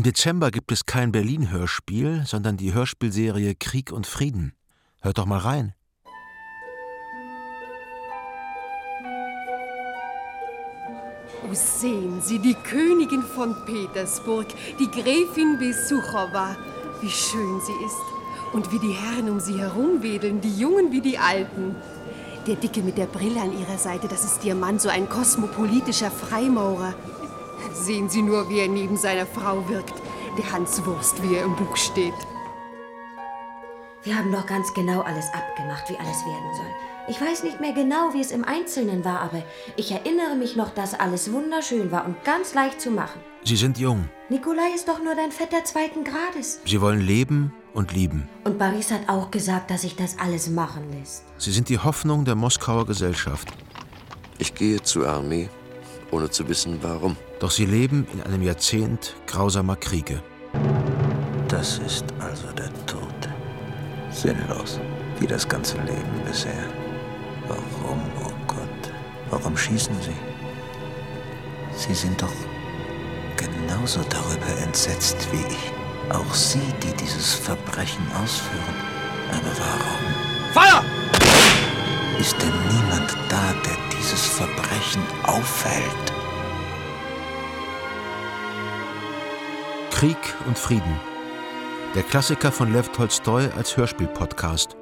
Im Dezember gibt es kein Berlin-Hörspiel, sondern die Hörspielserie Krieg und Frieden. Hört doch mal rein. Oh, sehen Sie, die Königin von Petersburg, die Gräfin Besuchowa. Wie schön sie ist. Und wie die Herren um sie herumwedeln, die Jungen wie die Alten. Der Dicke mit der Brille an ihrer Seite, das ist ihr Mann, so ein kosmopolitischer Freimaurer. Sehen Sie nur, wie er neben seiner Frau wirkt. Der Hans Wurst, wie er im Buch steht. Wir haben doch ganz genau alles abgemacht, wie alles werden soll. Ich weiß nicht mehr genau, wie es im Einzelnen war, aber ich erinnere mich noch, dass alles wunderschön war und ganz leicht zu machen. Sie sind jung. Nikolai ist doch nur dein Vetter zweiten Grades. Sie wollen leben und lieben. Und Boris hat auch gesagt, dass sich das alles machen lässt. Sie sind die Hoffnung der Moskauer Gesellschaft. Ich gehe zur Armee, ohne zu wissen, warum. Doch sie leben in einem Jahrzehnt grausamer Kriege. Das ist also der Tod. Sinnlos, wie das ganze Leben bisher. Warum, oh Gott, warum schießen Sie? Sie sind doch genauso darüber entsetzt wie ich. Auch Sie, die dieses Verbrechen ausführen. Aber warum? Feuer! Ist denn Verbrechen aufhält? Krieg und Frieden. Der Klassiker von Lev Tolstoi als Hörspiel-Podcast.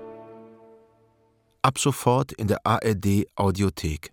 Ab sofort in der ARD Audiothek.